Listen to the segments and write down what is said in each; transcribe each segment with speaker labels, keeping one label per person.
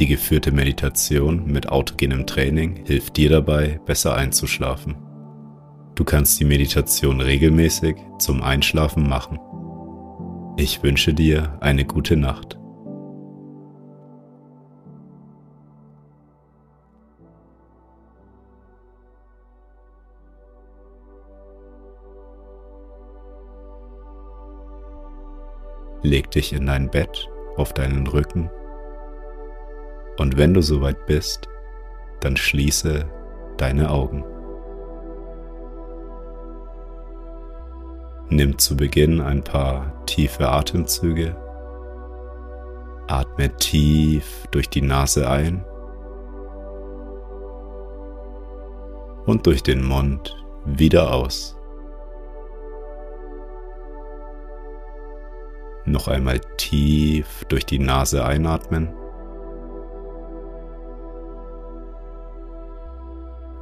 Speaker 1: Die geführte Meditation mit autogenem Training hilft dir dabei, besser einzuschlafen. Du kannst die Meditation regelmäßig zum Einschlafen machen. Ich wünsche dir eine gute Nacht. Leg dich in dein Bett auf deinen Rücken und wenn du soweit bist, dann schließe deine Augen. Nimm zu Beginn ein paar tiefe Atemzüge. Atme tief durch die Nase ein und durch den Mund wieder aus. Noch einmal tief durch die Nase einatmen.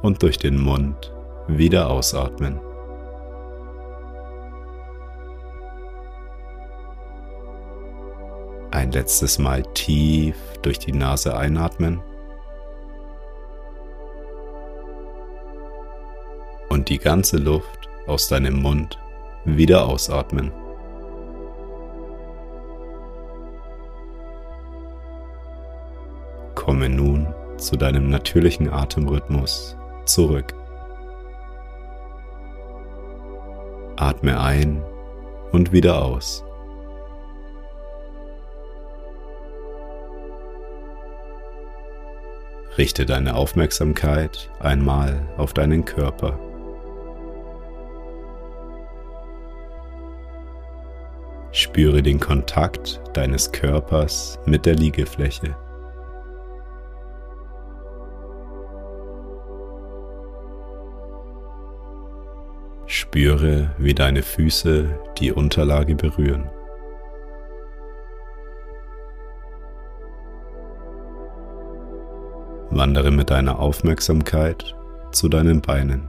Speaker 1: Und durch den Mund wieder ausatmen. Ein letztes Mal tief durch die Nase einatmen. Und die ganze Luft aus deinem Mund wieder ausatmen. Komme nun zu deinem natürlichen Atemrhythmus zurück. Atme ein und wieder aus. Richte deine Aufmerksamkeit einmal auf deinen Körper. Spüre den Kontakt deines Körpers mit der Liegefläche. Spüre, wie deine Füße die Unterlage berühren. Wandere mit deiner Aufmerksamkeit zu deinen Beinen.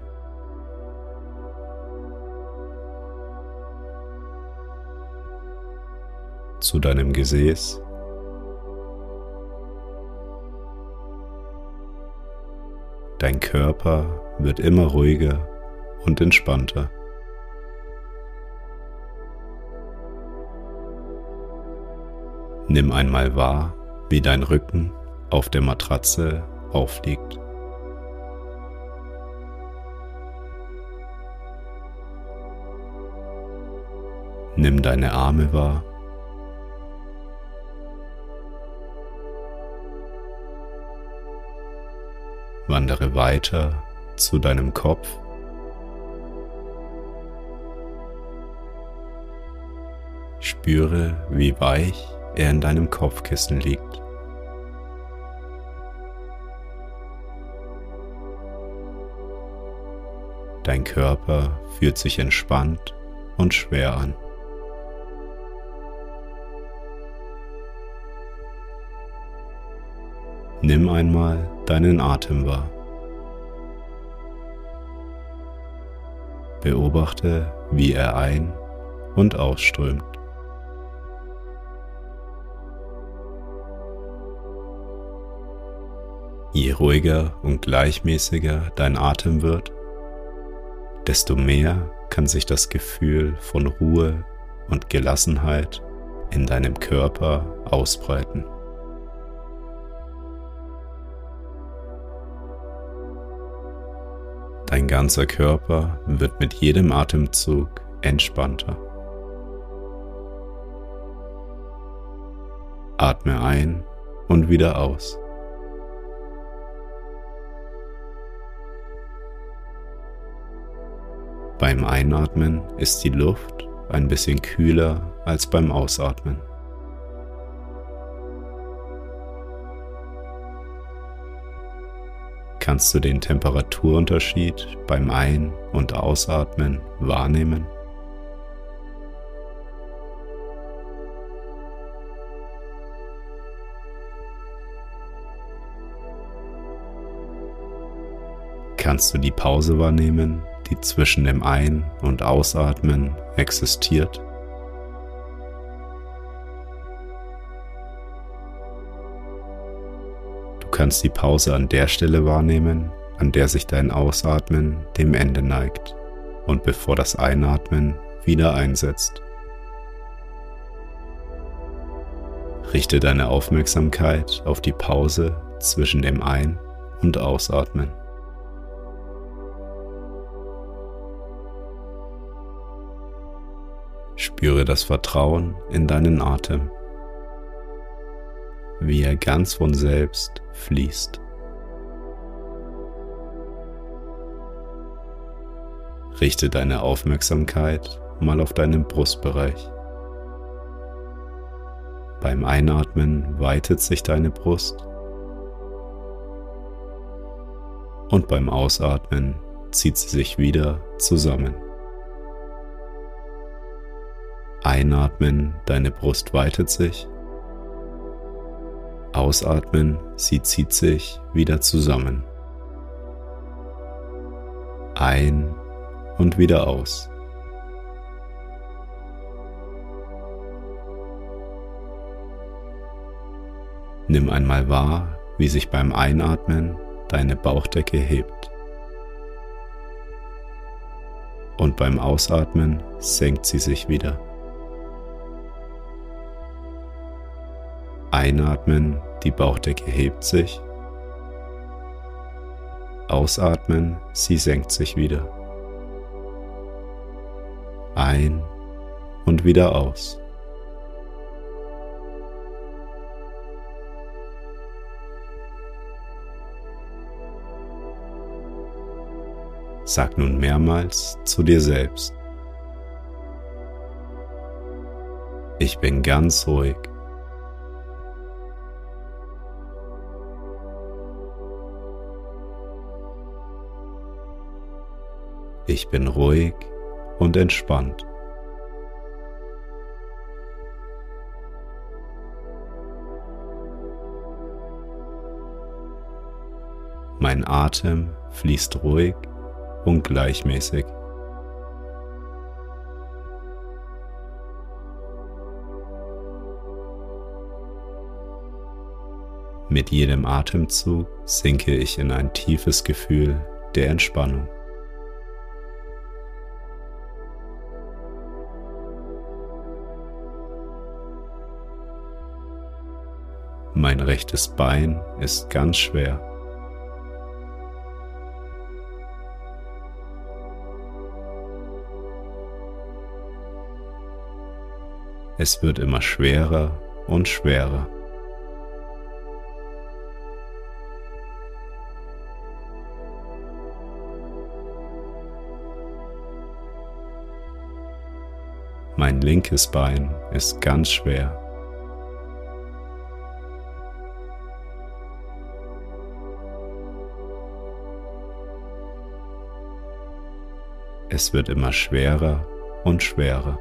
Speaker 1: Zu deinem Gesäß. Dein Körper wird immer ruhiger und entspannter. Nimm einmal wahr, wie dein Rücken auf der Matratze aufliegt. Nimm deine Arme wahr. Wandere weiter zu deinem Kopf Spüre, wie weich er in deinem Kopfkissen liegt. Dein Körper fühlt sich entspannt und schwer an. Nimm einmal deinen Atem wahr. Beobachte, wie er ein- und ausströmt. Je ruhiger und gleichmäßiger dein Atem wird, desto mehr kann sich das Gefühl von Ruhe und Gelassenheit in deinem Körper ausbreiten. Dein ganzer Körper wird mit jedem Atemzug entspannter. Atme ein und wieder aus. Beim Einatmen ist die Luft ein bisschen kühler als beim Ausatmen. Kannst du den Temperaturunterschied beim Ein- und Ausatmen wahrnehmen? Kannst du die Pause wahrnehmen, die zwischen dem Ein- und Ausatmen existiert? kannst die Pause an der Stelle wahrnehmen, an der sich dein Ausatmen dem Ende neigt und bevor das Einatmen wieder einsetzt. Richte deine Aufmerksamkeit auf die Pause zwischen dem Ein- und Ausatmen. Spüre das Vertrauen in deinen Atem wie er ganz von selbst fließt. Richte deine Aufmerksamkeit mal auf deinen Brustbereich. Beim Einatmen weitet sich deine Brust und beim Ausatmen zieht sie sich wieder zusammen. Einatmen, deine Brust weitet sich Ausatmen, sie zieht sich wieder zusammen. Ein und wieder aus. Nimm einmal wahr, wie sich beim Einatmen deine Bauchdecke hebt. Und beim Ausatmen senkt sie sich wieder. Einatmen, die Bauchdecke hebt sich. Ausatmen, sie senkt sich wieder. Ein und wieder aus. Sag nun mehrmals zu dir selbst. Ich bin ganz ruhig. Ich bin ruhig und entspannt. Mein Atem fließt ruhig und gleichmäßig. Mit jedem Atemzug sinke ich in ein tiefes Gefühl der Entspannung. Mein rechtes Bein ist ganz schwer. Es wird immer schwerer und schwerer. Mein linkes Bein ist ganz schwer. Es wird immer schwerer und schwerer.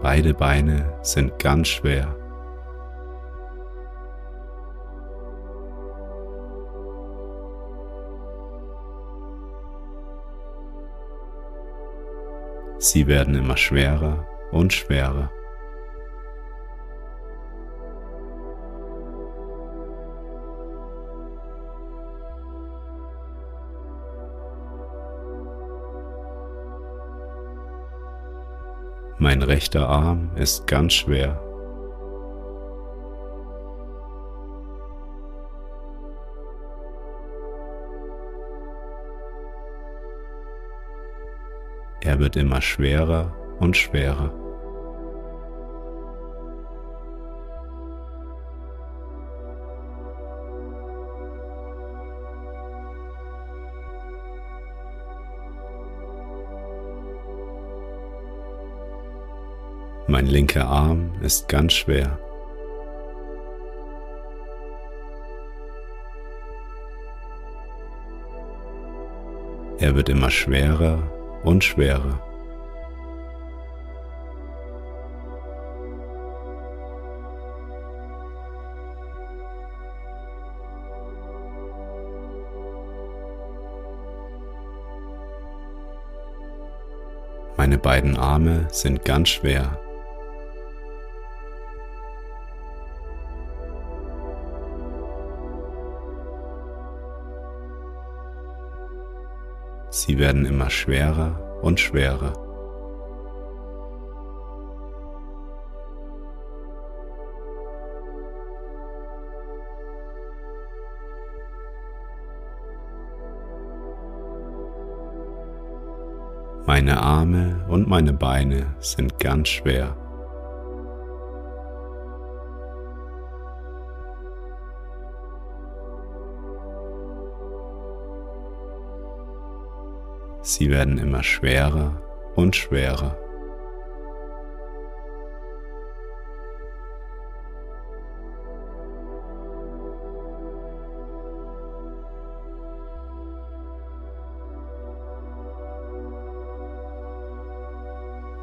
Speaker 1: Beide Beine sind ganz schwer. Sie werden immer schwerer und schwerer. Mein rechter Arm ist ganz schwer. Er wird immer schwerer und schwerer. Mein linker Arm ist ganz schwer. Er wird immer schwerer und schwerer. Meine beiden Arme sind ganz schwer. Sie werden immer schwerer und schwerer. Meine Arme und meine Beine sind ganz schwer. Sie werden immer schwerer und schwerer.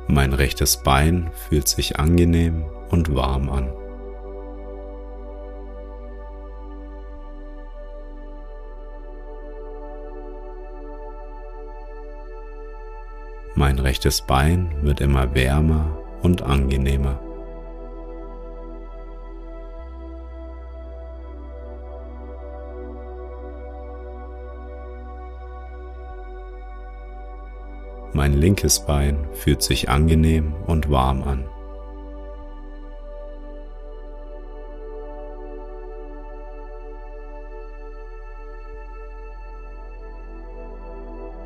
Speaker 1: Mein rechtes Bein fühlt sich angenehm und warm an. Mein rechtes Bein wird immer wärmer und angenehmer. Mein linkes Bein fühlt sich angenehm und warm an.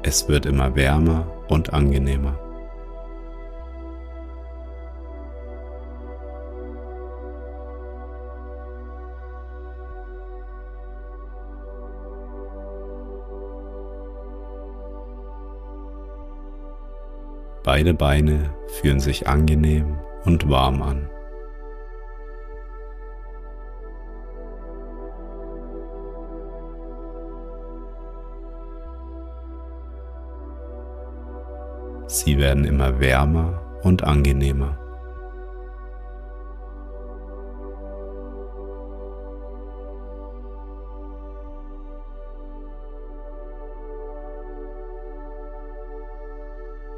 Speaker 1: Es wird immer wärmer und angenehmer. Beide Beine fühlen sich angenehm und warm an. Sie werden immer wärmer und angenehmer.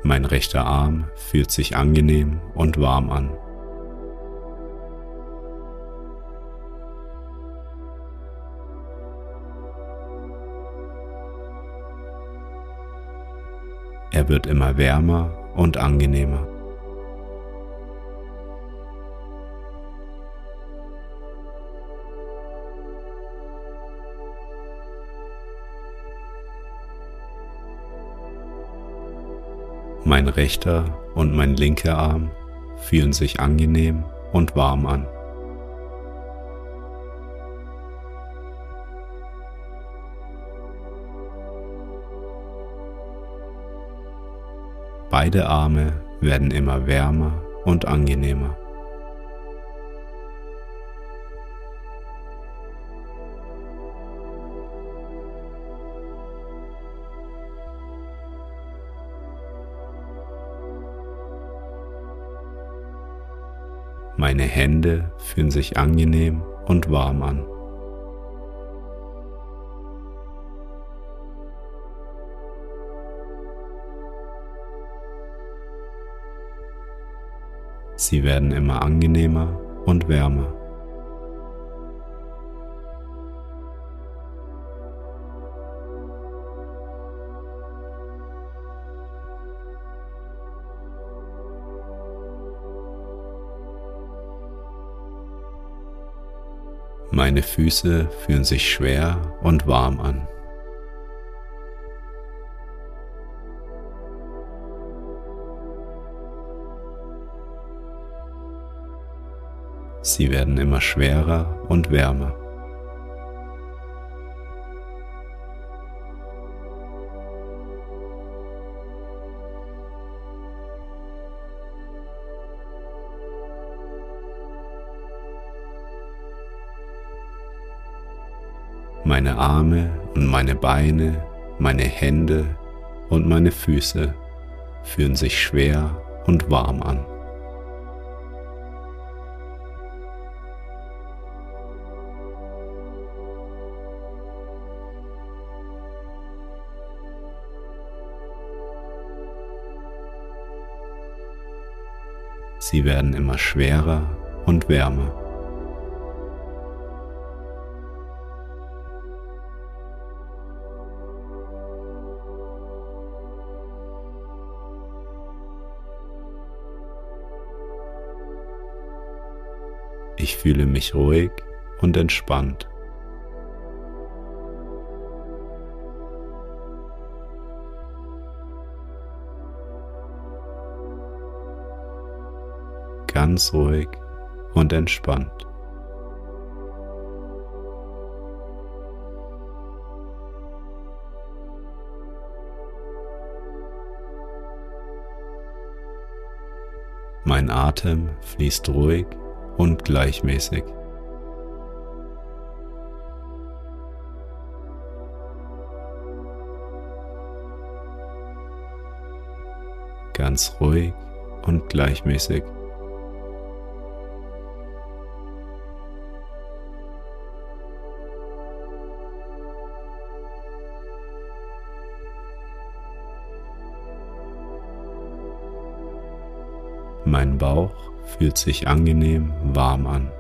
Speaker 1: Mein rechter Arm fühlt sich angenehm und warm an. Er wird immer wärmer und angenehmer. Mein rechter und mein linker Arm fühlen sich angenehm und warm an. Beide Arme werden immer wärmer und angenehmer. Meine Hände fühlen sich angenehm und warm an. Sie werden immer angenehmer und wärmer. Meine Füße fühlen sich schwer und warm an. Sie werden immer schwerer und wärmer. meine Arme und meine Beine, meine Hände und meine Füße fühlen sich schwer und warm an. Sie werden immer schwerer und wärmer. Ich fühle mich ruhig und entspannt. Ganz ruhig und entspannt. Mein Atem fließt ruhig und gleichmäßig. Ganz ruhig und gleichmäßig. Mein Bauch fühlt sich angenehm warm an.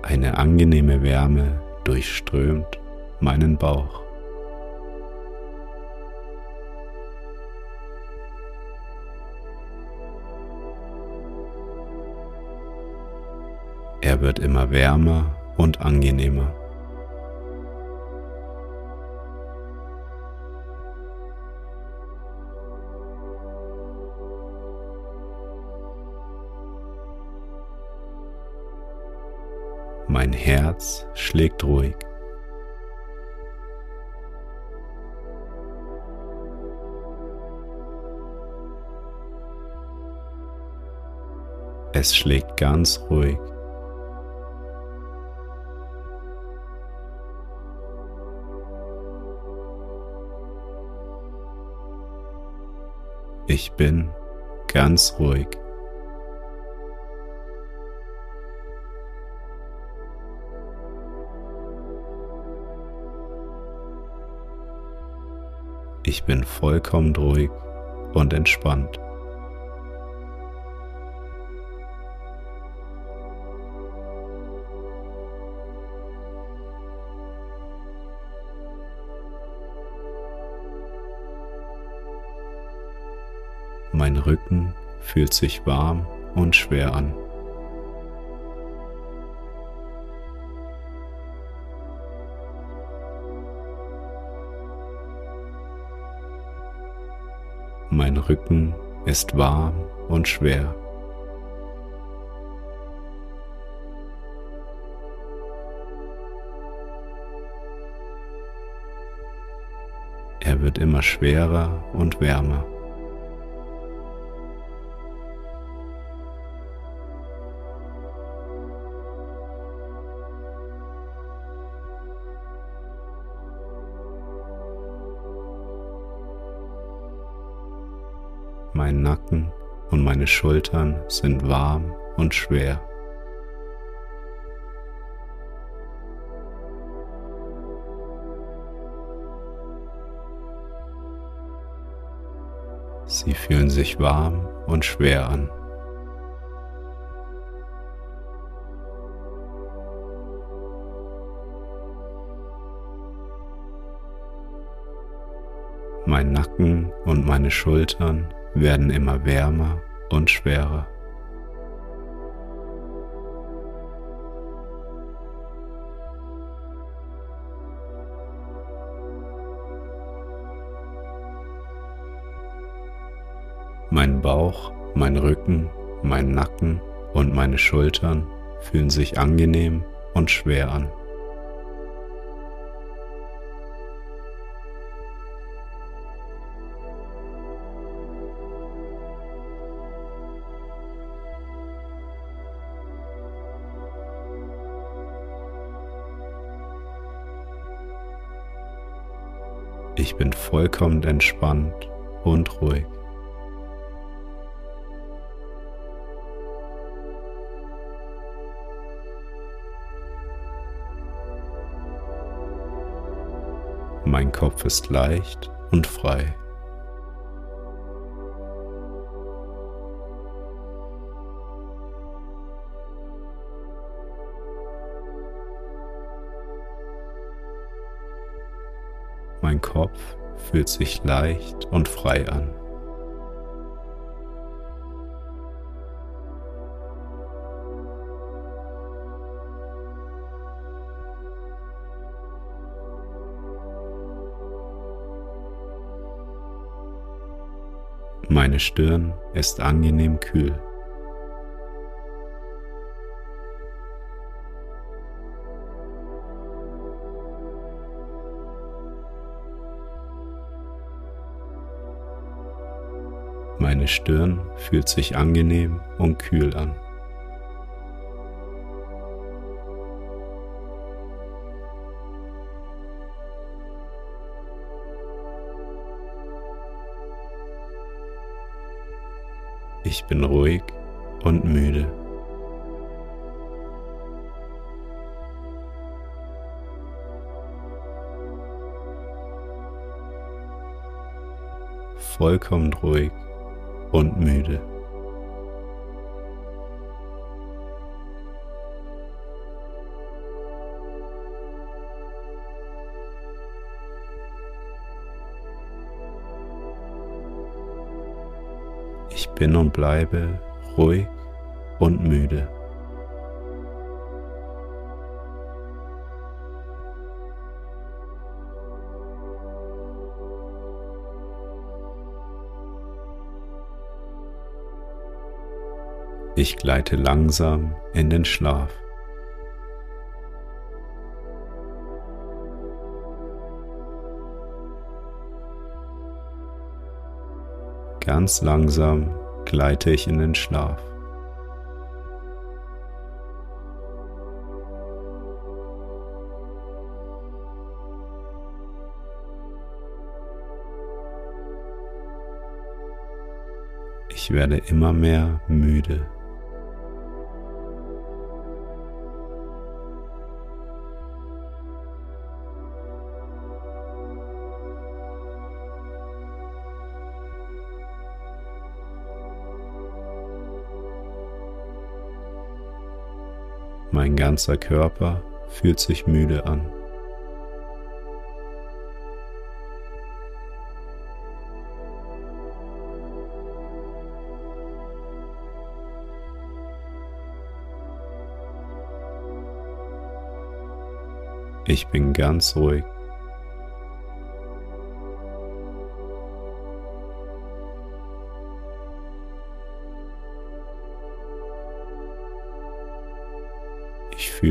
Speaker 1: Eine angenehme Wärme durchströmt meinen Bauch. Er wird immer wärmer und angenehmer. Mein Herz schlägt ruhig. Es schlägt ganz ruhig. Ich bin ganz ruhig. Vollkommen ruhig und entspannt. Mein Rücken fühlt sich warm und schwer an. Mein Rücken ist warm und schwer. Er wird immer schwerer und wärmer. Mein Nacken und meine Schultern sind warm und schwer. Sie fühlen sich warm und schwer an. Mein Nacken und meine Schultern werden immer wärmer und schwerer. Mein Bauch, mein Rücken, mein Nacken und meine Schultern fühlen sich angenehm und schwer an. Ich bin vollkommen entspannt und ruhig. Mein Kopf ist leicht und frei. Mein Kopf fühlt sich leicht und frei an. Meine Stirn ist angenehm kühl. Meine Stirn fühlt sich angenehm und kühl an. Ich bin ruhig und müde. Vollkommen ruhig und müde. Ich bin und bleibe ruhig und müde. Ich gleite langsam in den Schlaf. Ganz langsam gleite ich in den Schlaf. Ich werde immer mehr müde. Mein ganzer Körper fühlt sich müde an. Ich bin ganz ruhig.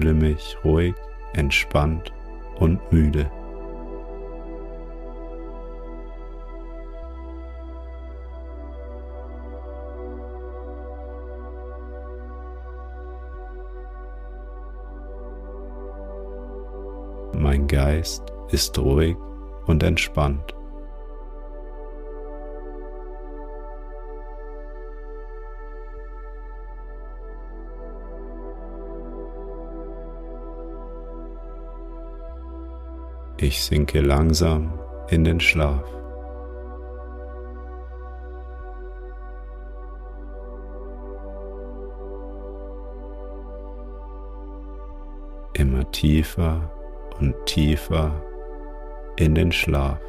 Speaker 1: Fühle mich ruhig, entspannt und müde. Mein Geist ist ruhig und entspannt. Ich sinke langsam in den Schlaf. Immer tiefer und tiefer in den Schlaf.